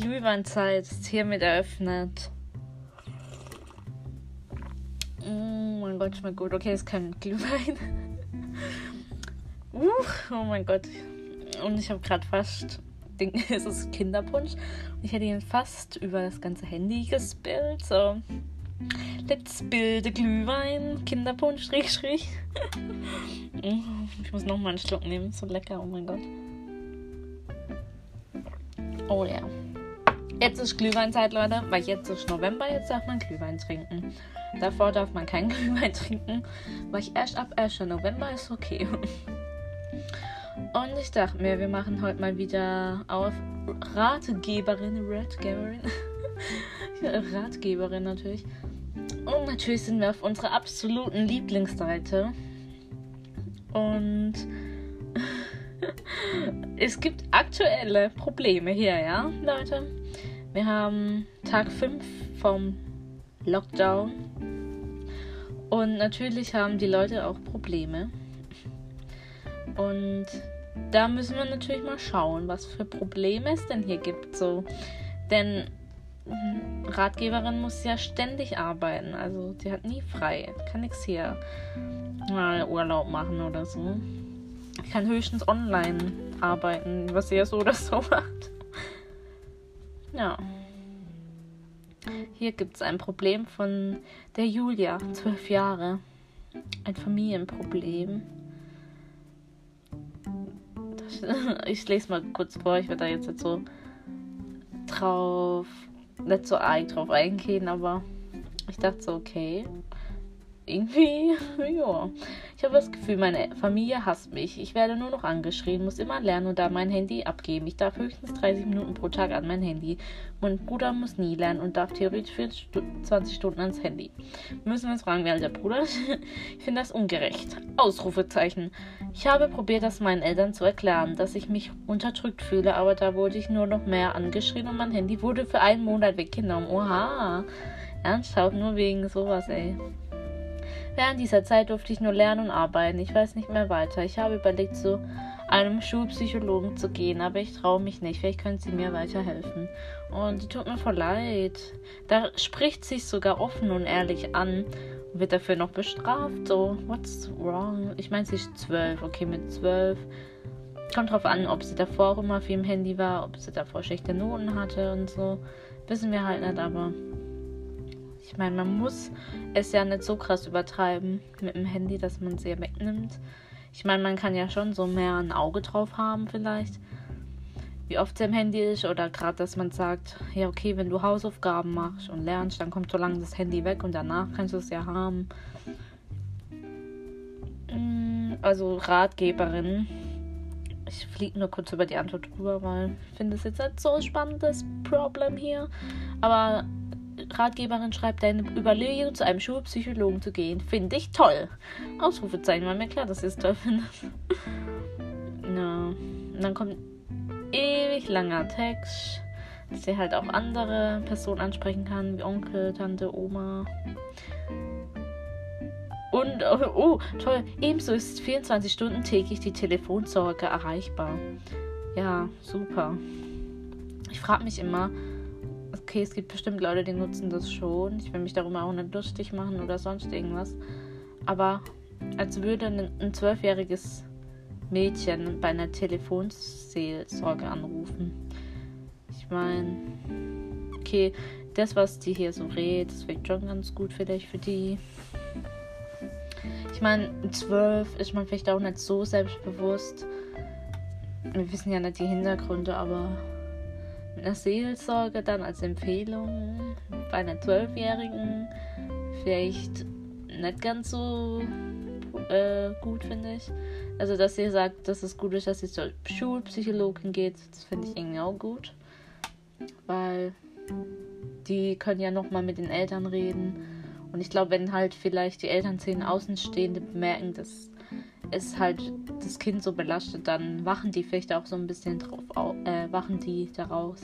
Glühweinzeit ist hiermit eröffnet. Oh mein Gott, schmeckt gut. Okay, ist kein Glühwein. uh, oh mein Gott. Und ich habe gerade fast. Den, es ist Kinderpunsch. Und ich hätte ihn fast über das ganze Handy gespillt. So. Let's build a Glühwein. Kinderpunsch, Strich, Strich. ich muss noch mal einen Schluck nehmen. So lecker, oh mein Gott. Oh ja. Jetzt ist Glühweinzeit, Leute, weil jetzt ist November, jetzt darf man Glühwein trinken. Davor darf man keinen Glühwein trinken, weil ich erst ab 1. November ist okay. Und ich dachte mir, wir machen heute mal wieder auf Ratgeberin, Ratgeberin, Ratgeberin natürlich. Und natürlich sind wir auf unserer absoluten Lieblingsseite. Und es gibt aktuelle Probleme hier, ja, Leute. Wir haben Tag 5 vom Lockdown. Und natürlich haben die Leute auch Probleme. Und da müssen wir natürlich mal schauen, was für Probleme es denn hier gibt. So. Denn Ratgeberin muss ja ständig arbeiten. Also sie hat nie frei. Kann nichts hier mal Urlaub machen oder so. Ich kann höchstens online arbeiten, was ja so oder so macht. Ja. Hier gibt es ein Problem von der Julia, zwölf Jahre. Ein Familienproblem. Das, ich lese mal kurz vor, ich werde da jetzt nicht so drauf, nicht so arg drauf eingehen, aber ich dachte so, okay irgendwie, ja. Ich habe das Gefühl, meine Familie hasst mich. Ich werde nur noch angeschrien, muss immer lernen und da mein Handy abgeben. Ich darf höchstens 30 Minuten pro Tag an mein Handy. Mein Bruder muss nie lernen und darf theoretisch 20 Stunden ans Handy. Wir müssen uns fragen, wer alt der Bruder ist. Ich finde das ungerecht. Ausrufezeichen. Ich habe probiert, das meinen Eltern zu erklären, dass ich mich unterdrückt fühle, aber da wurde ich nur noch mehr angeschrien und mein Handy wurde für einen Monat weggenommen. Oha. Ernsthaft, nur wegen sowas, ey. Während dieser Zeit durfte ich nur lernen und arbeiten. Ich weiß nicht mehr weiter. Ich habe überlegt, zu einem Schulpsychologen zu gehen, aber ich traue mich nicht. Vielleicht können sie mir weiterhelfen. Und die tut mir voll leid. Da spricht sich sogar offen und ehrlich an und wird dafür noch bestraft. So, what's wrong? Ich meine, sie ist zwölf. Okay, mit zwölf. Kommt drauf an, ob sie davor immer auf ihrem Handy war, ob sie davor schlechte Noten hatte und so. Wissen wir halt nicht, aber ich meine, man muss es ja nicht so krass übertreiben mit dem Handy, dass man es ja wegnimmt. Ich meine, man kann ja schon so mehr ein Auge drauf haben vielleicht, wie oft es im Handy ist oder gerade, dass man sagt, ja okay, wenn du Hausaufgaben machst und lernst, dann kommt so lange das Handy weg und danach kannst du es ja haben. Mm, also Ratgeberin. Ich fliege nur kurz über die Antwort drüber, weil ich finde es jetzt nicht so spannendes Problem hier. Aber Ratgeberin schreibt, deine Überlegung, zu einem Schulpsychologen zu gehen, finde ich toll. Ausrufezeichen, war mir klar, dass ihr es toll findet. ja. Und dann kommt ewig langer Text, dass ihr halt auch andere Personen ansprechen kann, wie Onkel, Tante, Oma. Und, oh, oh, toll, ebenso ist 24 Stunden täglich die Telefonsorge erreichbar. Ja, super. Ich frage mich immer, okay, es gibt bestimmt Leute, die nutzen das schon. Ich will mich darüber auch nicht lustig machen oder sonst irgendwas. Aber als würde ein zwölfjähriges Mädchen bei einer Telefonseelsorge anrufen. Ich meine, okay, das, was die hier so redet, das wirkt schon ganz gut vielleicht für die. Ich meine, zwölf ist man vielleicht auch nicht so selbstbewusst. Wir wissen ja nicht die Hintergründe, aber Seelsorge dann als Empfehlung bei einer Zwölfjährigen vielleicht nicht ganz so äh, gut, finde ich. Also, dass sie sagt, dass es gut ist, dass sie zur Schulpsychologin geht, das finde ich irgendwie auch gut. Weil die können ja nochmal mit den Eltern reden. Und ich glaube, wenn halt vielleicht die Eltern zehn Außenstehende bemerken, dass es halt das Kind so belastet, dann wachen die vielleicht auch so ein bisschen drauf auf, äh, wachen die daraus.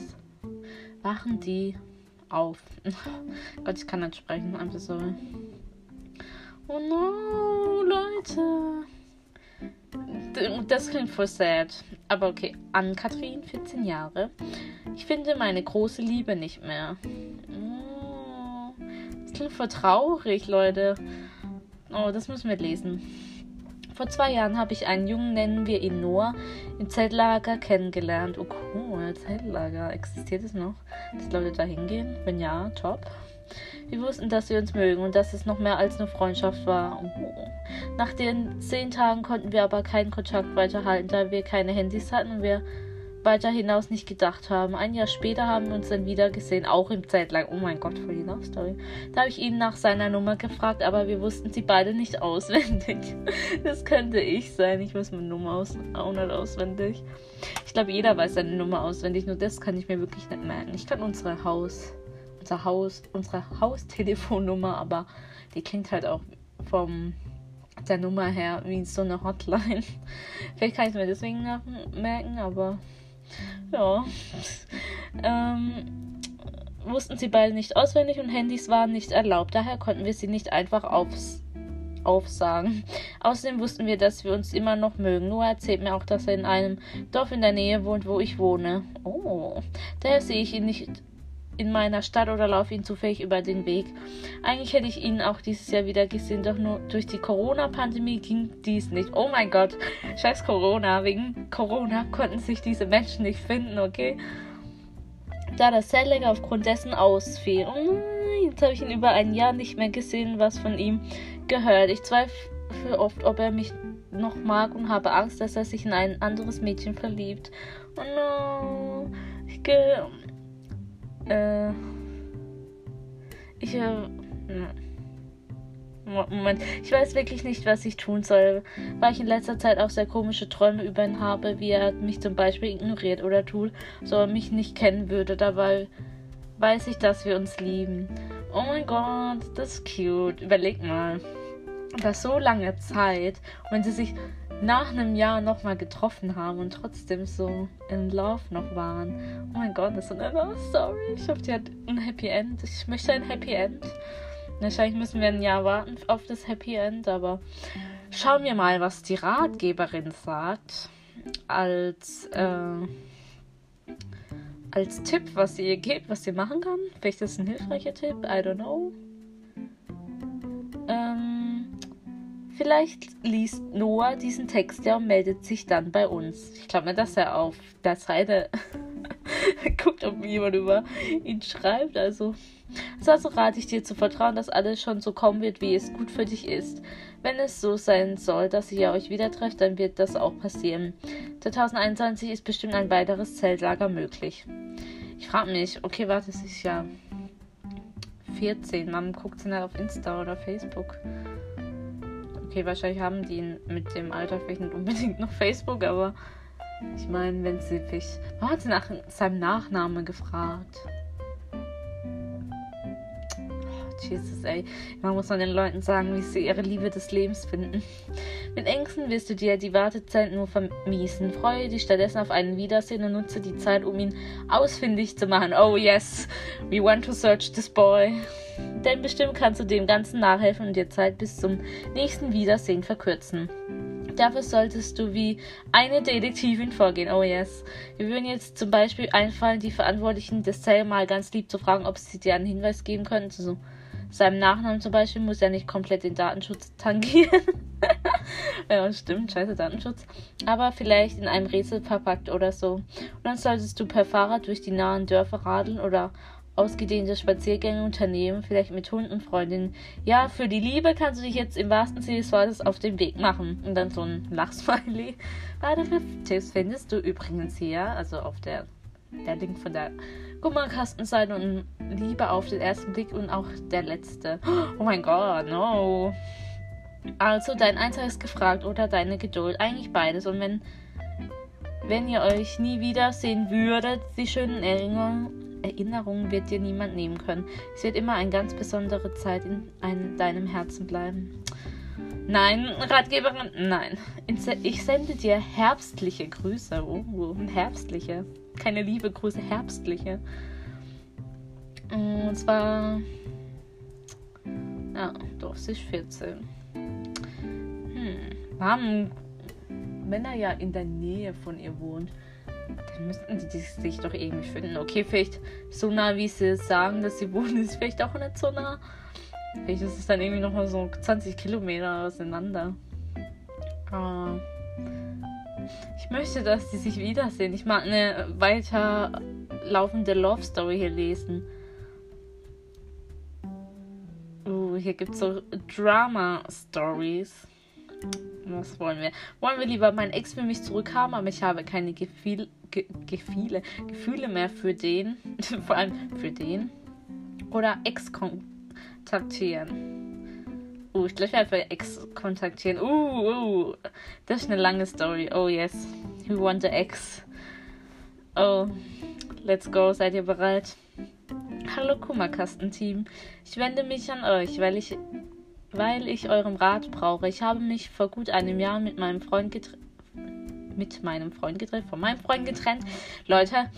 Wachen die auf. Gott, ich kann nicht sprechen, einfach so. Oh no, Leute. Das klingt voll sad. Aber okay. Ann-Kathrin, 14 Jahre. Ich finde meine große Liebe nicht mehr. Oh, das klingt voll traurig, Leute. Oh, das müssen wir lesen. Vor zwei Jahren habe ich einen Jungen, nennen wir ihn Noah, im Zeltlager kennengelernt. Oh cool, Zeltlager. Existiert es noch? Dass Leute da hingehen? Wenn ja, top. Wir wussten, dass wir uns mögen und dass es noch mehr als eine Freundschaft war. Oh. Nach den zehn Tagen konnten wir aber keinen Kontakt weiterhalten, da wir keine Handys hatten und wir weiter hinaus nicht gedacht haben. Ein Jahr später haben wir uns dann wieder gesehen, auch im Zeitlang. Oh mein Gott, voll die Love Story. Da habe ich ihn nach seiner Nummer gefragt, aber wir wussten sie beide nicht auswendig. Das könnte ich sein. Ich weiß meine Nummer aus, auch nicht auswendig. Ich glaube, jeder weiß seine Nummer auswendig, nur das kann ich mir wirklich nicht merken. Ich kann unsere Haus, unser Haus, unsere Haustelefonnummer, aber die klingt halt auch vom der Nummer her wie so eine Hotline. Vielleicht kann ich es mir deswegen merken, aber ja. Ähm, wussten sie beide nicht auswendig und Handys waren nicht erlaubt. Daher konnten wir sie nicht einfach aufs aufsagen. Außerdem wussten wir, dass wir uns immer noch mögen. Noah erzählt mir auch, dass er in einem Dorf in der Nähe wohnt, wo ich wohne. Oh, daher sehe ich ihn nicht in meiner Stadt oder laufe ihn zufällig über den Weg. Eigentlich hätte ich ihn auch dieses Jahr wieder gesehen, doch nur durch die Corona-Pandemie ging dies nicht. Oh mein Gott, scheiß Corona. Wegen Corona konnten sich diese Menschen nicht finden, okay? Da das Zeltlager aufgrund dessen ausfiel. Nein, jetzt habe ich ihn über ein Jahr nicht mehr gesehen, was von ihm gehört. Ich zweifle oft, ob er mich noch mag und habe Angst, dass er sich in ein anderes Mädchen verliebt. Oh no. Ich gehe äh. Ich. Äh, Moment. Ich weiß wirklich nicht, was ich tun soll, weil ich in letzter Zeit auch sehr komische Träume über ihn habe, wie er mich zum Beispiel ignoriert oder tut, so er mich nicht kennen würde. Dabei weiß ich, dass wir uns lieben. Oh mein Gott, das ist cute. Überleg mal. Das so lange Zeit. Und wenn sie sich nach einem Jahr nochmal getroffen haben und trotzdem so in Love noch waren. Oh mein Gott, das ist eine Love Story. Ich hoffe, die hat ein Happy End. Ich möchte ein Happy End. Wahrscheinlich müssen wir ein Jahr warten auf das Happy End, aber schauen wir mal, was die Ratgeberin sagt. Als, äh, als Tipp, was sie ihr gibt, was sie machen kann. Vielleicht ist das ein hilfreicher Tipp, I don't know. Ähm, Vielleicht liest Noah diesen Text ja und meldet sich dann bei uns. Ich glaube mir, dass er auf der Seite guckt, ob jemand über ihn schreibt. Also, also rate ich dir zu vertrauen, dass alles schon so kommen wird, wie es gut für dich ist. Wenn es so sein soll, dass ihr euch wieder trefft, dann wird das auch passieren. 2021 ist bestimmt ein weiteres Zeltlager möglich. Ich frage mich, okay, warte, es ist ja 14. Man guckt sie nicht auf Insta oder Facebook. Okay, wahrscheinlich haben die mit dem Alter vielleicht nicht unbedingt noch Facebook, aber ich meine, wenn sie sich. Warum hat sie nach seinem Nachnamen gefragt? Jesus, ey. Man muss man den Leuten sagen, wie sie ihre Liebe des Lebens finden. Mit Ängsten wirst du dir die Wartezeit nur vermiesen. Freue dich stattdessen auf einen Wiedersehen und nutze die Zeit, um ihn ausfindig zu machen. Oh yes, we want to search this boy. Denn bestimmt kannst du dem Ganzen nachhelfen und dir Zeit bis zum nächsten Wiedersehen verkürzen. Dafür solltest du wie eine Detektivin vorgehen. Oh yes. Wir würden jetzt zum Beispiel einfallen, die Verantwortlichen des Zell mal ganz lieb zu fragen, ob sie dir einen Hinweis geben können zu seinem Nachnamen zum Beispiel. Muss ja nicht komplett den Datenschutz tangieren. ja, stimmt, scheiße Datenschutz. Aber vielleicht in einem Rätsel verpackt oder so. Und dann solltest du per Fahrrad durch die nahen Dörfer radeln oder ausgedehnte Spaziergänge unternehmen, vielleicht mit Hunden und Freundinnen. Ja, für die Liebe kannst du dich jetzt im wahrsten Sinne des Wortes auf den Weg machen. Und dann so ein Lachsmiley. Weitere Tipps findest du übrigens hier, also auf der, der Link von der Gummerkastenseite und Liebe auf den ersten Blick und auch der letzte. Oh mein Gott, no. Also dein Einser ist gefragt oder deine Geduld. Eigentlich beides. Und wenn, wenn ihr euch nie wiedersehen würdet, die schönen Erinnerungen Erinnerungen wird dir niemand nehmen können. Es wird immer eine ganz besondere Zeit in ein, deinem Herzen bleiben. Nein, Ratgeberin, nein. Ich sende dir herbstliche Grüße. Oh, herbstliche. Keine liebe Grüße, herbstliche. Und zwar. Ja, sie ist 14. Hm. Warum wenn er ja in der Nähe von ihr wohnt, dann müssten die sich doch irgendwie finden. Okay, vielleicht so nah, wie sie sagen, dass sie wohnen, ist vielleicht auch nicht so nah. Vielleicht ist es dann irgendwie nochmal so 20 Kilometer auseinander. Aber ich möchte, dass die sich wiedersehen. Ich mag eine weiterlaufende Love Story hier lesen. Uh, hier gibt es so Drama Stories. Was wollen wir? Wollen wir lieber meinen Ex für mich zurückhaben, aber ich habe keine Gefühl, Ge Gefühle, Gefühle mehr für den. Vor allem für den. Oder Ex kontaktieren. Uh, ich glaube, ich werde Ex kontaktieren. Uh, uh, das ist eine lange Story. Oh, yes. We want the Ex. Oh, let's go. Seid ihr bereit? Hallo Kummerkasten-Team. Ich wende mich an euch, weil ich weil ich euren Rat brauche. Ich habe mich vor gut einem Jahr mit meinem Freund getrennt. Mit meinem Freund getrennt, von meinem Freund getrennt. Leute,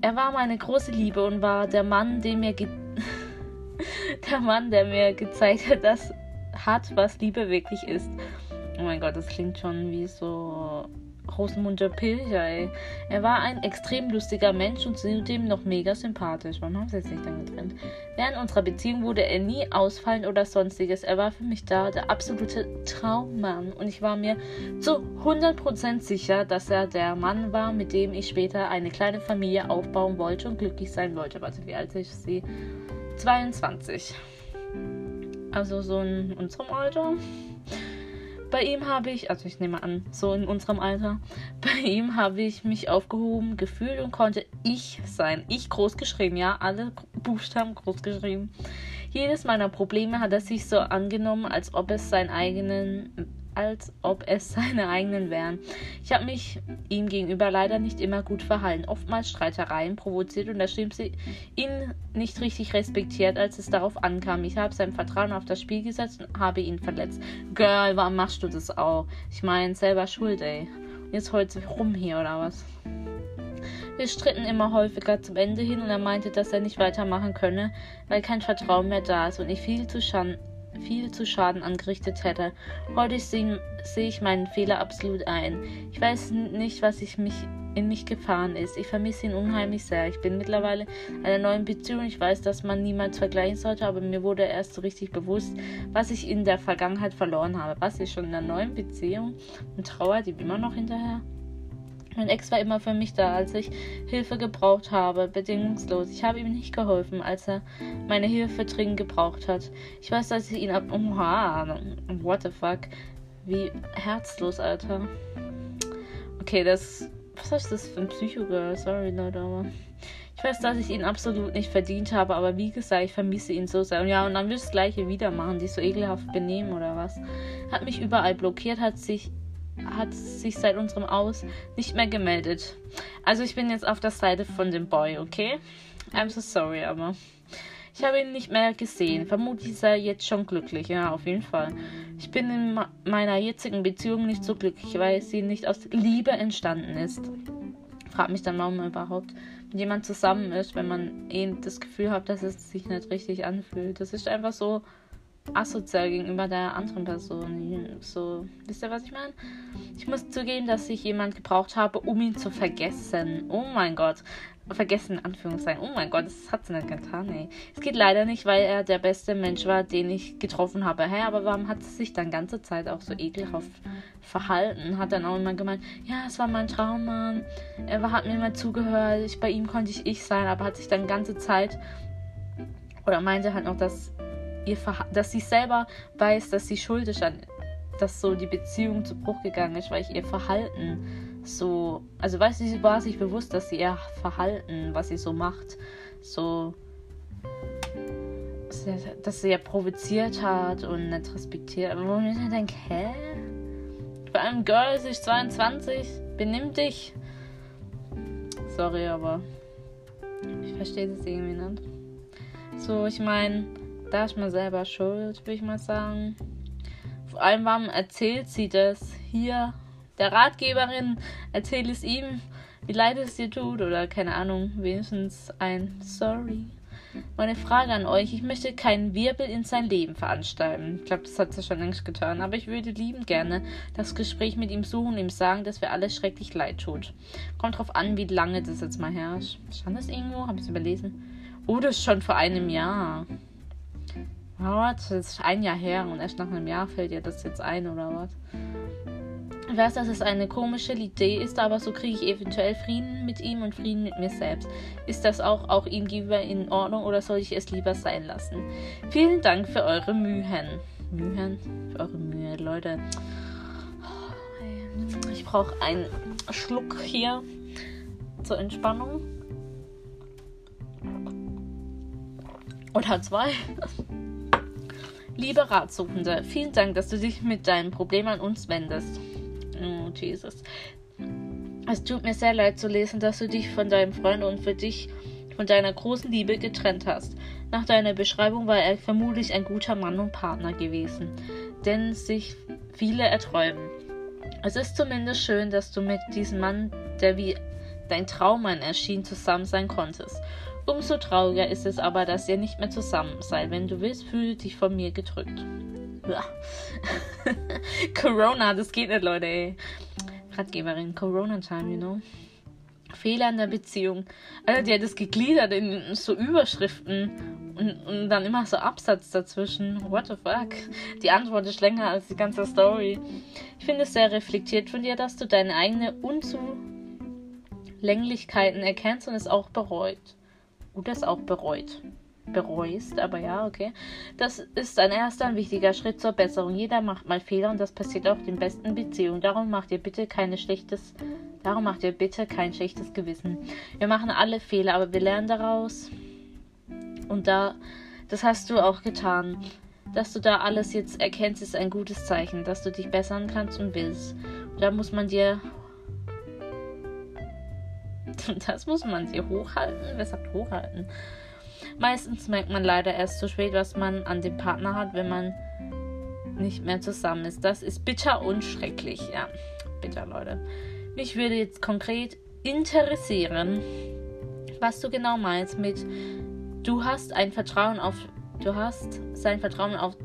er war meine große Liebe und war der Mann, der mir der Mann, der mir gezeigt hat, dass hat, was Liebe wirklich ist. Oh mein Gott, das klingt schon wie so Rosenmunter Pilcher, ey. Er war ein extrem lustiger Mensch und zudem noch mega sympathisch. Warum haben sie sich dann getrennt? Während unserer Beziehung wurde er nie ausfallen oder sonstiges. Er war für mich da der absolute Traummann und ich war mir zu 100% sicher, dass er der Mann war, mit dem ich später eine kleine Familie aufbauen wollte und glücklich sein wollte. Warte, wie alt ist sie? 22. Also so in unserem Alter. Bei ihm habe ich, also ich nehme an, so in unserem Alter, bei ihm habe ich mich aufgehoben, gefühlt und konnte ich sein. Ich groß geschrieben, ja, alle Buchstaben groß geschrieben. Jedes meiner Probleme hat er sich so angenommen, als ob es seinen eigenen als ob es seine eigenen wären. Ich habe mich ihm gegenüber leider nicht immer gut verhalten, oftmals Streitereien provoziert und das Schlimmste, ihn nicht richtig respektiert, als es darauf ankam. Ich habe sein Vertrauen auf das Spiel gesetzt und habe ihn verletzt. Girl, warum machst du das auch? Ich meine, selber schuld, ey. Jetzt heult sich rum hier, oder was? Wir stritten immer häufiger zum Ende hin und er meinte, dass er nicht weitermachen könne, weil kein Vertrauen mehr da ist und ich viel zu schaden viel zu Schaden angerichtet hätte. Heute sehe seh ich meinen Fehler absolut ein. Ich weiß nicht, was ich mich in mich gefahren ist. Ich vermisse ihn unheimlich sehr. Ich bin mittlerweile in einer neuen Beziehung. Ich weiß, dass man niemals vergleichen sollte, aber mir wurde erst so richtig bewusst, was ich in der Vergangenheit verloren habe. Was ich schon in einer neuen Beziehung und trauert ihm immer noch hinterher. Mein Ex war immer für mich da, als ich Hilfe gebraucht habe, bedingungslos. Ich habe ihm nicht geholfen, als er meine Hilfe dringend gebraucht hat. Ich weiß, dass ich ihn ab. Oha, what the fuck? Wie herzlos, Alter. Okay, das. Was ist das für ein Psycho-Girl? Sorry, Leute, aber. Ich weiß, dass ich ihn absolut nicht verdient habe, aber wie gesagt, ich vermisse ihn so sehr. Und ja, und dann will das Gleiche wieder machen, die so ekelhaft benehmen oder was. Hat mich überall blockiert, hat sich hat sich seit unserem Aus nicht mehr gemeldet. Also ich bin jetzt auf der Seite von dem Boy, okay? I'm so sorry, aber ich habe ihn nicht mehr gesehen. Vermutlich ist er jetzt schon glücklich, ja, auf jeden Fall. Ich bin in meiner jetzigen Beziehung nicht so glücklich, weil sie nicht aus Liebe entstanden ist. Frag mich dann, warum man überhaupt mit jemand zusammen ist, wenn man eh das Gefühl hat, dass es sich nicht richtig anfühlt. Das ist einfach so asozial gegenüber der anderen Person. So, wisst ihr, was ich meine? Ich muss zugeben, dass ich jemand gebraucht habe, um ihn zu vergessen. Oh mein Gott. Vergessen, in Anführungszeichen. Oh mein Gott, das hat sie nicht getan, ey. Es geht leider nicht, weil er der beste Mensch war, den ich getroffen habe. Hä, aber warum hat sie sich dann ganze Zeit auch so ekelhaft verhalten? Hat dann auch immer gemeint, ja, es war mein Traummann. Er hat mir immer zugehört. Ich, bei ihm konnte ich ich sein, aber hat sich dann ganze Zeit oder meinte halt noch, dass ihr dass sie selber weiß, dass sie schuld ist an, dass so die Beziehung zu Bruch gegangen ist, weil ich ihr Verhalten so, also weiß sie war sich bewusst, dass sie ihr Verhalten, was sie so macht, so, dass sie ja provoziert hat und nicht respektiert. Aber wo ich dann denke, hä? Bei einem Girl ist ich 22, benimm dich. Sorry, aber ich verstehe das irgendwie nicht. So, ich meine, da ist man selber schuld, würde ich mal sagen. Vor allem, warum erzählt sie das hier? Der Ratgeberin erzählt es ihm, wie leid es dir tut, oder keine Ahnung, wenigstens ein Sorry. Meine Frage an euch, ich möchte keinen Wirbel in sein Leben veranstalten. Ich glaube, das hat sie schon längst getan, aber ich würde lieben gerne das Gespräch mit ihm suchen und ihm sagen, dass mir alles schrecklich leid tut. Kommt drauf an, wie lange das jetzt mal her ist. Stand das irgendwo? Habe ich es überlesen? Oh, das ist schon vor einem Jahr. Was? Das ist ein Jahr her und erst nach einem Jahr fällt dir das jetzt ein, oder was? Ich weiß, dass es eine komische Idee ist, aber so kriege ich eventuell Frieden mit ihm und Frieden mit mir selbst. Ist das auch, auch ihm gegenüber in Ordnung oder soll ich es lieber sein lassen? Vielen Dank für eure Mühen. Mühen? Für eure Mühe, Leute. Ich brauche einen Schluck hier zur Entspannung. Oder zwei. Liebe Ratsuchende, vielen Dank, dass du dich mit deinem Problem an uns wendest. Oh, Jesus. Es tut mir sehr leid zu lesen, dass du dich von deinem Freund und für dich von deiner großen Liebe getrennt hast. Nach deiner Beschreibung war er vermutlich ein guter Mann und Partner gewesen, denn sich viele erträumen. Es ist zumindest schön, dass du mit diesem Mann, der wie dein Traummann erschien, zusammen sein konntest. Umso trauriger ist es aber, dass ihr nicht mehr zusammen seid. Wenn du willst, fühle dich von mir gedrückt. Corona, das geht nicht, Leute, ey. Ratgeberin, Corona-Time, you know. Fehler in der Beziehung. Alter, die hat das gegliedert in so Überschriften und, und dann immer so Absatz dazwischen. What the fuck? Die Antwort ist länger als die ganze Story. Ich finde es sehr reflektiert von dir, dass du deine eigenen Unzulänglichkeiten erkennst und es auch bereut. Und es auch bereut bereust, aber ja, okay. Das ist ein erster und wichtiger Schritt zur Besserung. Jeder macht mal Fehler und das passiert auch den besten Beziehungen. Darum macht ihr bitte keine schlechtes, darum macht ihr bitte kein schlechtes Gewissen. Wir machen alle Fehler, aber wir lernen daraus. Und da, das hast du auch getan. Dass du da alles jetzt erkennst, ist ein gutes Zeichen, dass du dich bessern kannst und willst. Da muss man dir das muss man dir hochhalten. Wer sagt hochhalten? Meistens merkt man leider erst zu spät, was man an dem Partner hat, wenn man nicht mehr zusammen ist. Das ist bitter und schrecklich. Ja, bitter, Leute. Mich würde jetzt konkret interessieren, was du genau meinst mit du hast ein Vertrauen auf du hast sein Vertrauen auf,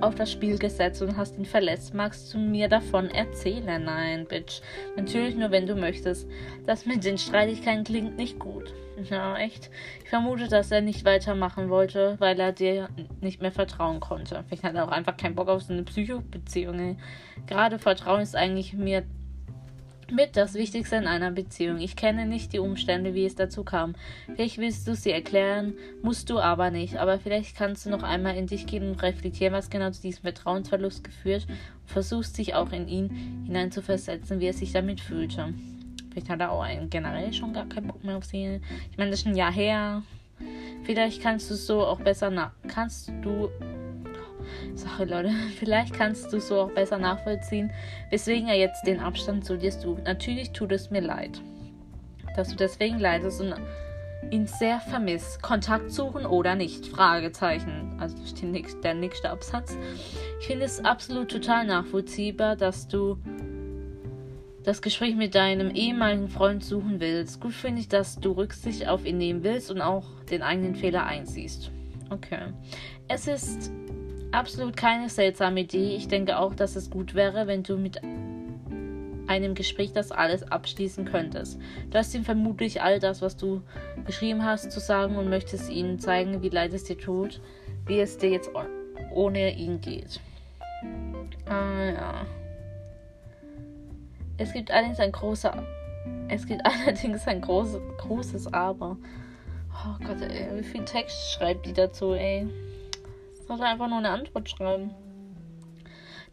auf das Spiel gesetzt und hast ihn verletzt. Magst du mir davon erzählen? Nein, Bitch. Natürlich nur, wenn du möchtest. Das mit den Streitigkeiten klingt nicht gut. Ja, echt. Ich vermute, dass er nicht weitermachen wollte, weil er dir nicht mehr vertrauen konnte. Vielleicht hat er auch einfach keinen Bock auf so eine Psychobeziehung. Gerade Vertrauen ist eigentlich mir mit das Wichtigste in einer Beziehung. Ich kenne nicht die Umstände, wie es dazu kam. Vielleicht willst du sie erklären, musst du aber nicht. Aber vielleicht kannst du noch einmal in dich gehen und reflektieren, was genau zu diesem Vertrauensverlust geführt und versuchst dich auch in ihn hineinzuversetzen, wie er sich damit fühlte. Vielleicht hat er auch generell schon gar keinen Bock mehr auf sie. Ich meine, das ist ein Jahr her. Vielleicht kannst du so auch besser nach. Kannst du. Sache, Leute. Vielleicht kannst du so auch besser nachvollziehen, weswegen er jetzt den Abstand zu dir sucht. Natürlich tut es mir leid, dass du deswegen leidest und ihn sehr vermisst. Kontakt suchen oder nicht? Fragezeichen. Also der nächste Absatz. Ich finde es absolut total nachvollziehbar, dass du das Gespräch mit deinem ehemaligen Freund suchen willst. Gut finde ich, dass du Rücksicht auf ihn nehmen willst und auch den eigenen Fehler einsiehst. Okay. Es ist absolut keine seltsame Idee. Ich denke auch, dass es gut wäre, wenn du mit einem Gespräch das alles abschließen könntest. Du hast ihm vermutlich all das, was du geschrieben hast, zu sagen und möchtest ihm zeigen, wie leid es dir tut, wie es dir jetzt ohne ihn geht. Ah ja. Es gibt allerdings ein großer. Es gibt allerdings ein groß, großes Aber. Oh Gott, ey, wie viel Text schreibt die dazu, ey? Sollte einfach nur eine Antwort schreiben.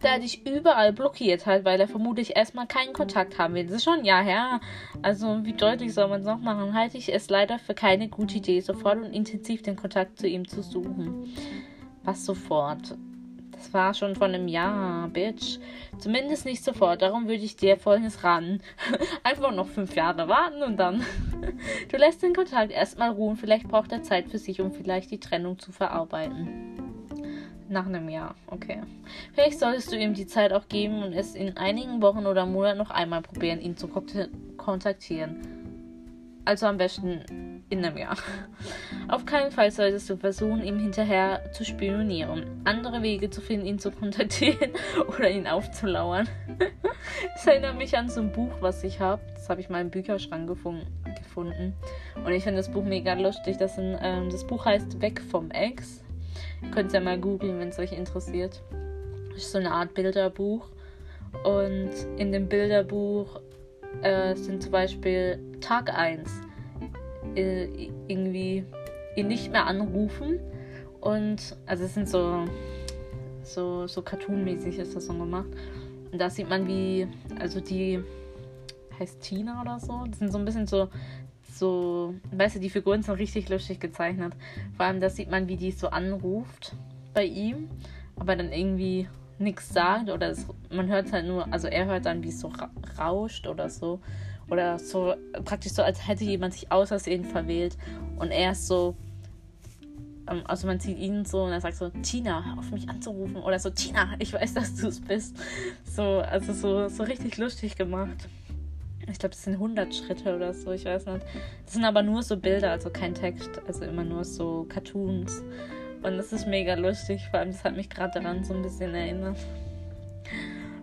Da er dich überall blockiert hat, weil er vermutlich erstmal keinen Kontakt haben will. Das ist schon ein Jahr her. Also, wie deutlich soll man es noch machen? Halte ich es leider für keine gute Idee, sofort und intensiv den Kontakt zu ihm zu suchen. Was sofort? Das war schon vor einem Jahr, Bitch. Zumindest nicht sofort. Darum würde ich dir folgendes raten. Einfach noch fünf Jahre warten und dann. du lässt den Kontakt erstmal ruhen. Vielleicht braucht er Zeit für sich, um vielleicht die Trennung zu verarbeiten. Nach einem Jahr, okay. Vielleicht solltest du ihm die Zeit auch geben und es in einigen Wochen oder Monaten noch einmal probieren, ihn zu kontaktieren. Also am besten in einem Jahr. Auf keinen Fall solltest du versuchen, ihm hinterher zu spionieren, andere Wege zu finden, ihn zu kontaktieren oder ihn aufzulauern. Das erinnert mich an so ein Buch, was ich habe. Das habe ich mal im Bücherschrank gefunden. Und ich finde das Buch mega lustig. Das, sind, ähm, das Buch heißt Weg vom Ex. Ihr könnt es ja mal googeln, wenn es euch interessiert. Das ist so eine Art Bilderbuch. Und in dem Bilderbuch äh, sind zum Beispiel Tag 1 äh, irgendwie ihn nicht mehr anrufen. Und also es sind so, so, so cartoonmäßig ist das so gemacht. Und da sieht man, wie, also die heißt Tina oder so. Das sind so ein bisschen so, so, weißt du, die Figuren sind richtig lustig gezeichnet. Vor allem, da sieht man, wie die so anruft bei ihm, aber dann irgendwie nichts sagt oder es, man hört halt nur, also er hört dann, wie es so rauscht oder so. Oder so praktisch so, als hätte jemand sich aus Versehen verwählt und er ist so, ähm, also man sieht ihn so und er sagt so, Tina, auf mich anzurufen. Oder so, Tina, ich weiß, dass du es bist. So, also so, so richtig lustig gemacht. Ich glaube, das sind 100 Schritte oder so, ich weiß nicht. Das sind aber nur so Bilder, also kein Text, also immer nur so Cartoons. Und das ist mega lustig, vor allem das hat mich gerade daran so ein bisschen erinnert.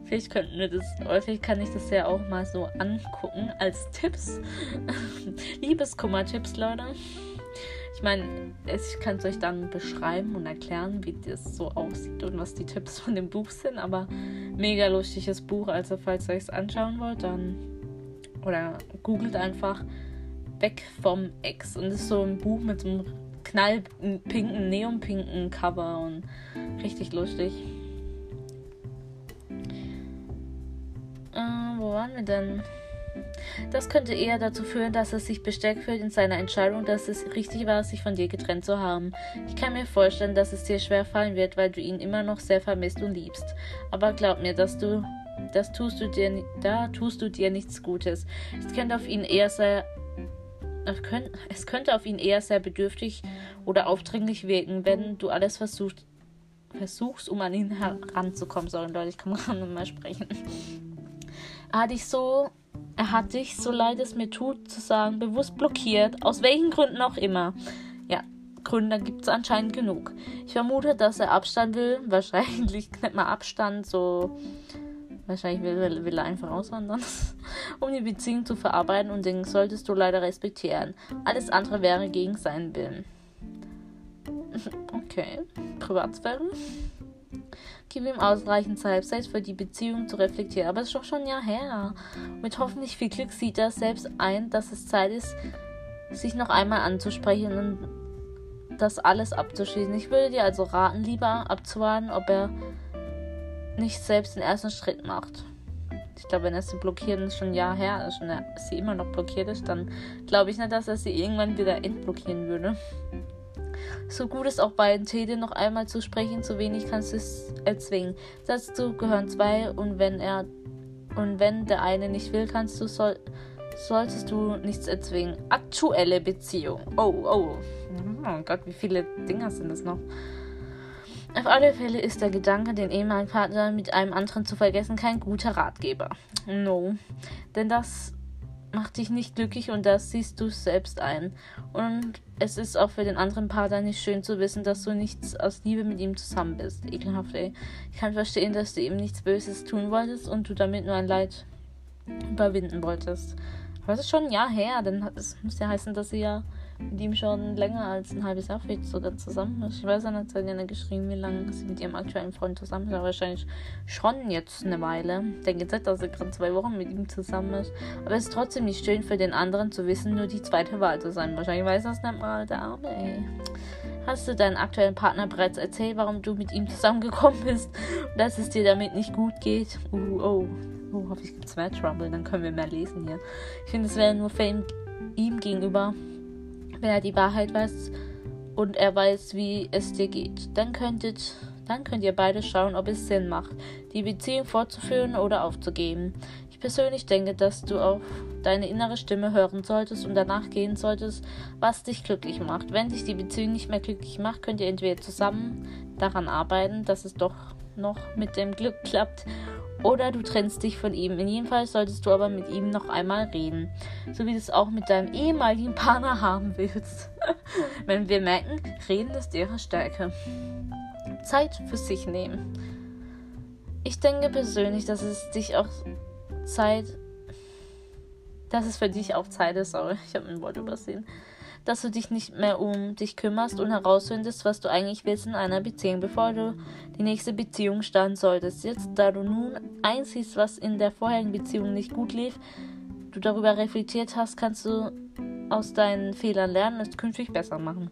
Vielleicht könnten wir das, vielleicht kann ich das ja auch mal so angucken als Tipps. Liebeskummer-Tipps, Leute. Ich meine, ich kann es euch dann beschreiben und erklären, wie das so aussieht und was die Tipps von dem Buch sind. Aber mega lustiges Buch. Also, falls ihr es anschauen wollt, dann. Oder googelt einfach Weg vom Ex. Und ist so ein Buch mit so einem knallpinken, neonpinken Cover und richtig lustig. Äh, wo waren wir denn? Das könnte eher dazu führen, dass er sich bestärkt fühlt in seiner Entscheidung, dass es richtig war, sich von dir getrennt zu haben. Ich kann mir vorstellen, dass es dir schwer fallen wird, weil du ihn immer noch sehr vermisst und liebst. Aber glaub mir, dass du das tust du dir da tust du dir nichts Gutes. Es könnte auf ihn eher sehr es könnte auf ihn eher sehr bedürftig oder aufdringlich wirken, wenn du alles versuchst, versuchst um an ihn heranzukommen. Sorry, Leute, ich kann gerade mal sprechen. Er hat dich so, er hat dich, so leid es mir tut, zu sagen, bewusst blockiert, aus welchen Gründen auch immer. Ja, Gründe gibt es anscheinend genug. Ich vermute, dass er Abstand will, wahrscheinlich nicht mal Abstand, so Wahrscheinlich will, will, er einfach auswandern, um die Beziehung zu verarbeiten und den solltest du leider respektieren. Alles andere wäre gegen seinen Willen. Okay, Privatsphäre. Gib ihm ausreichend Zeit, selbst für die Beziehung zu reflektieren. Aber es ist doch schon ein Jahr her. Mit hoffentlich viel Glück sieht er selbst ein, dass es Zeit ist, sich noch einmal anzusprechen und das alles abzuschließen. Ich würde dir also raten, lieber abzuwarten, ob er nicht selbst den ersten Schritt macht. Ich glaube, wenn er sie blockiert es schon ein Jahr her ist und sie immer noch blockiert ist, dann glaube ich nicht, dass er sie irgendwann wieder entblockieren würde. So gut ist auch bei Tede noch einmal zu sprechen, zu wenig kannst du es erzwingen. Dazu gehören zwei und wenn er und wenn der eine nicht will, kannst du soll, solltest du nichts erzwingen. Aktuelle Beziehung. Oh, oh. Oh Gott, wie viele Dinger sind das noch? Auf alle Fälle ist der Gedanke, den ehemaligen Partner mit einem anderen zu vergessen, kein guter Ratgeber. No. Denn das macht dich nicht glücklich und das siehst du selbst ein. Und es ist auch für den anderen Partner nicht schön zu wissen, dass du nichts aus Liebe mit ihm zusammen bist. Ekelhaft, ey. Ich kann verstehen, dass du ihm nichts Böses tun wolltest und du damit nur ein Leid überwinden wolltest. Aber es ist schon ein Jahr her, denn es muss ja heißen, dass sie ja mit ihm schon länger als ein halbes Jahr vielleicht sogar zusammen ist. Ich weiß nicht, hat nicht geschrieben, wie lange sie mit ihrem aktuellen Freund zusammen ist, aber wahrscheinlich schon jetzt eine Weile. Ich denke jetzt dass sie gerade zwei Wochen mit ihm zusammen ist. Aber es ist trotzdem nicht schön für den anderen zu wissen, nur die zweite Wahl zu sein. Wahrscheinlich weiß das nicht mal der Arme, ey. Hast du deinen aktuellen Partner bereits erzählt, warum du mit ihm zusammengekommen bist und dass es dir damit nicht gut geht? Uh, oh. Oh, hoffe ich gibt mehr Trouble, dann können wir mehr lesen hier. Ich finde, es wäre nur ihn, ihm gegenüber wenn er die Wahrheit weiß und er weiß, wie es dir geht. Dann könntet, dann könnt ihr beide schauen, ob es Sinn macht, die Beziehung fortzuführen oder aufzugeben. Ich persönlich denke, dass du auf deine innere Stimme hören solltest und danach gehen solltest, was dich glücklich macht. Wenn dich die Beziehung nicht mehr glücklich macht, könnt ihr entweder zusammen daran arbeiten, dass es doch noch mit dem Glück klappt Oder du trennst dich von ihm. In jedem Fall solltest du aber mit ihm noch einmal reden. So wie du es auch mit deinem ehemaligen Partner haben willst. Wenn wir merken, reden ist ihre Stärke. Zeit für sich nehmen. Ich denke persönlich, dass es dich auch Zeit, dass es für dich auch Zeit ist, sorry, ich habe ein Wort übersehen, dass du dich nicht mehr um dich kümmerst und herausfindest, was du eigentlich willst in einer Beziehung, bevor du die nächste Beziehung starten solltest. Jetzt, da du nun einsiehst, was in der vorherigen Beziehung nicht gut lief, du darüber reflektiert hast, kannst du aus deinen Fehlern lernen und es künftig besser machen.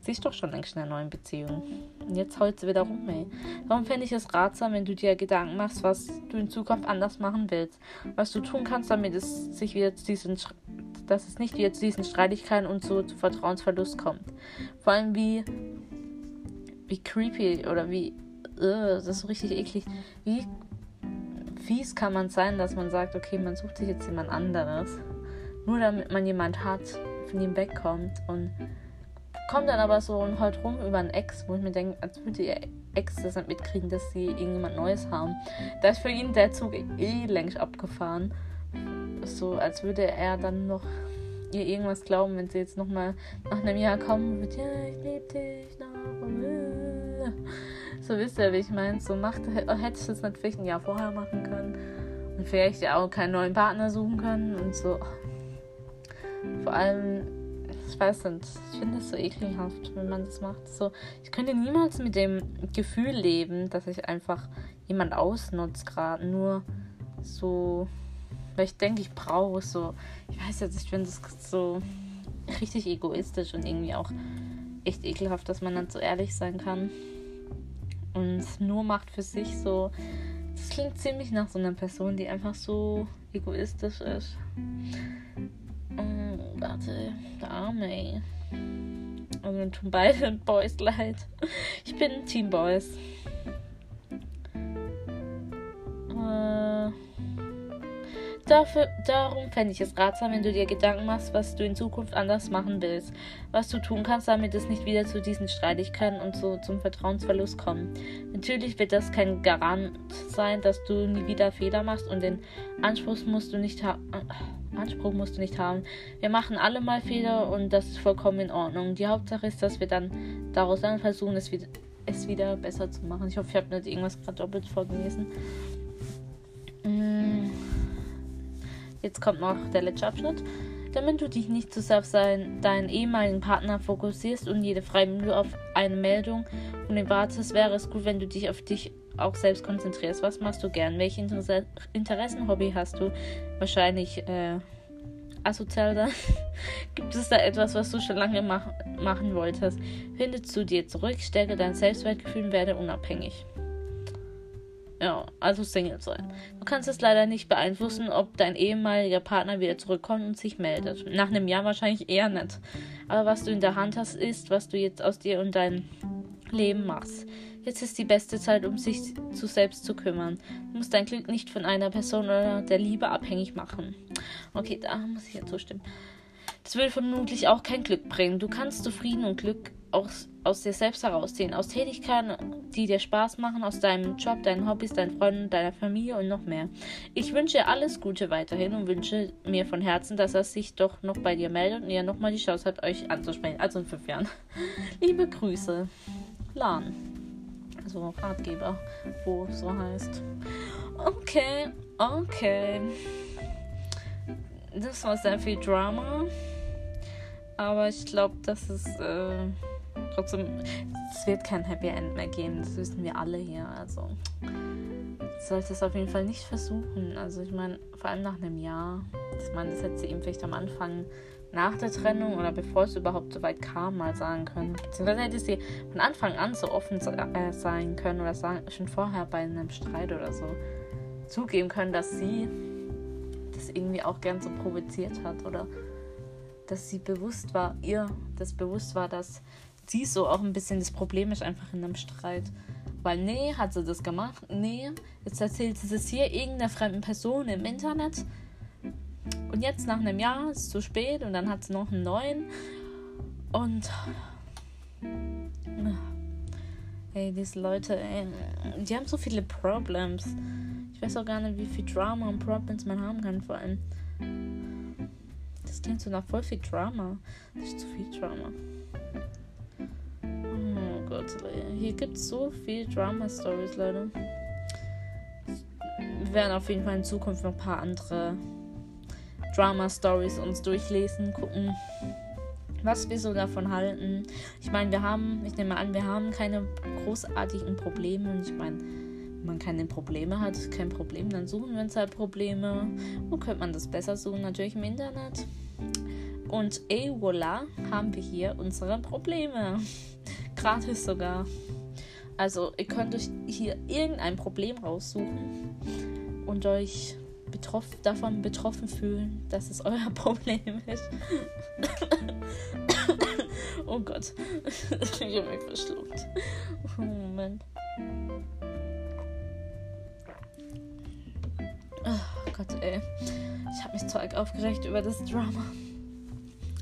Siehst doch schon längst in einer neuen Beziehung. Und jetzt heult sie wieder rum, ey. Warum fände ich es ratsam, wenn du dir Gedanken machst, was du in Zukunft anders machen willst? Was du tun kannst, damit es sich wieder zu diesen, dass es nicht wieder zu diesen Streitigkeiten und so zu Vertrauensverlust kommt. Vor allem wie, wie creepy oder wie, uh, das ist so richtig eklig. Wie fies kann man sein, dass man sagt, okay, man sucht sich jetzt jemand anderes nur damit man jemand hat, von ihm wegkommt. Und kommt dann aber so und heult rum über einen Ex, wo ich mir denke, als würde ihr Ex das nicht mitkriegen, dass sie irgendjemand Neues haben. Da ist für ihn der Zug eh längst abgefahren. So, als würde er dann noch ihr irgendwas glauben, wenn sie jetzt nochmal nach einem Jahr kommen wird, ja, ich liebe dich noch. So wisst ihr, wie ich meine. So macht, hätte ich das vielleicht ein Jahr vorher machen können. Und vielleicht ja auch keinen neuen Partner suchen können und so. Vor allem, ich weiß nicht, ich finde es so ekelhaft, wenn man das macht. So, ich könnte niemals mit dem Gefühl leben, dass ich einfach jemand ausnutze, gerade nur so, weil ich denke, ich brauche so. Ich weiß jetzt, ich finde es so richtig egoistisch und irgendwie auch echt ekelhaft, dass man dann so ehrlich sein kann und nur macht für sich so. Das klingt ziemlich nach so einer Person, die einfach so egoistisch ist. Warte, der Arme, ey. Also tun beide Boys leid. Ich bin Team Boys. Äh, dafür, darum fände ich es ratsam, wenn du dir Gedanken machst, was du in Zukunft anders machen willst. Was du tun kannst, damit es nicht wieder zu diesen Streitigkeiten und so zum Vertrauensverlust kommt. Natürlich wird das kein Garant sein, dass du nie wieder Fehler machst und den Anspruch musst du nicht haben Anspruch musst du nicht haben. Wir machen alle mal Fehler und das ist vollkommen in Ordnung. Die Hauptsache ist, dass wir dann daraus dann versuchen, es wieder, es wieder besser zu machen. Ich hoffe, ich habe nicht irgendwas gerade doppelt vorgelesen. Mm. Jetzt kommt noch der letzte Abschnitt. Damit du dich nicht zu sehr auf deinen ehemaligen Partner fokussierst und jede freie Minute auf eine Meldung von ihm wartest, wäre es gut, wenn du dich auf dich auch selbst konzentrierst. Was machst du gern? Welche Interesse Interessen, Hobby hast du? Wahrscheinlich äh, asozial dann. Gibt es da etwas, was du schon lange mach machen wolltest? Finde zu dir zurück, stärke dein Selbstwertgefühl und werde unabhängig. Ja, also Single sein. Du kannst es leider nicht beeinflussen, ob dein ehemaliger Partner wieder zurückkommt und sich meldet. Nach einem Jahr wahrscheinlich eher nicht. Aber was du in der Hand hast, ist, was du jetzt aus dir und deinem Leben machst. Jetzt ist die beste Zeit, um sich zu selbst zu kümmern. Du musst dein Glück nicht von einer Person oder der Liebe abhängig machen. Okay, da muss ich ja zustimmen. Das würde vermutlich auch kein Glück bringen. Du kannst Zufrieden und Glück aus, aus dir selbst herausziehen. Aus Tätigkeiten, die dir Spaß machen, aus deinem Job, deinen Hobbys, deinen Freunden, deiner Familie und noch mehr. Ich wünsche alles Gute weiterhin und wünsche mir von Herzen, dass er sich doch noch bei dir meldet und ihr nochmal die Chance habt, euch anzusprechen. Also in fünf Jahren. Liebe Grüße. Lan so Ratgeber, wo es so heißt. Okay, okay. Das war sehr viel Drama. Aber ich glaube, dass es äh, trotzdem. Es wird kein Happy End mehr geben. Das wissen wir alle hier. Also. Sollte es auf jeden Fall nicht versuchen. Also, ich meine, vor allem nach einem Jahr. Ich meine, das hätte sie ihm vielleicht am Anfang nach der Trennung oder bevor es überhaupt so weit kam, mal sagen können. Beziehungsweise hätte sie von Anfang an so offen äh, sein können oder sagen, schon vorher bei einem Streit oder so zugeben können, dass sie das irgendwie auch gern so provoziert hat oder dass sie bewusst war, ihr das bewusst war, dass sie so auch ein bisschen das Problem ist einfach in einem Streit. Weil nee, hat sie das gemacht? Nee, jetzt erzählt sie es hier irgendeiner fremden Person im Internet und jetzt nach einem Jahr ist es zu spät und dann hat sie noch einen neuen. Und Ey, diese Leute, ey, die haben so viele Problems. Ich weiß auch gar nicht, wie viel Drama und Problems man haben kann, vor allem. Das klingt so nach voll viel Drama. Das ist zu viel Drama. Gott, hier gibt es so viel Drama-Stories, Leute. Wir werden auf jeden Fall in Zukunft noch ein paar andere Drama-Stories uns durchlesen, gucken, was wir so davon halten. Ich meine, wir haben, ich nehme an, wir haben keine großartigen Probleme und ich meine, wenn man keine Probleme hat, kein Problem, dann suchen wir uns halt Probleme. Wo könnte man das besser suchen? Natürlich im Internet. Und ey, voilà, haben wir hier unsere Probleme. Gratis sogar. Also, ihr könnt euch hier irgendein Problem raussuchen und euch betroff davon betroffen fühlen, dass es euer Problem ist. oh Gott, ich habe mich verschluckt. Oh, Moment. Oh Gott, ey. Ich habe mich arg aufgeregt über das Drama.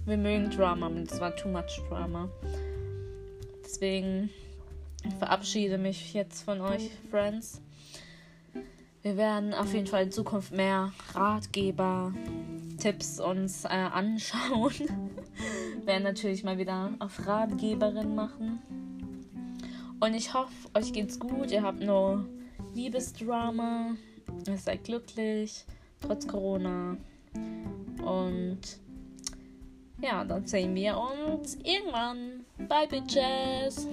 Wir mögen Drama, und es war too much Drama. Deswegen verabschiede mich jetzt von euch, Friends. Wir werden auf jeden Fall in Zukunft mehr Ratgeber, Tipps uns äh, anschauen. werden natürlich mal wieder auf Ratgeberin machen. Und ich hoffe, euch geht's gut. Ihr habt nur Liebesdrama. Ihr seid glücklich, trotz Corona. Und ja, dann sehen wir uns irgendwann. Bye, Bitches!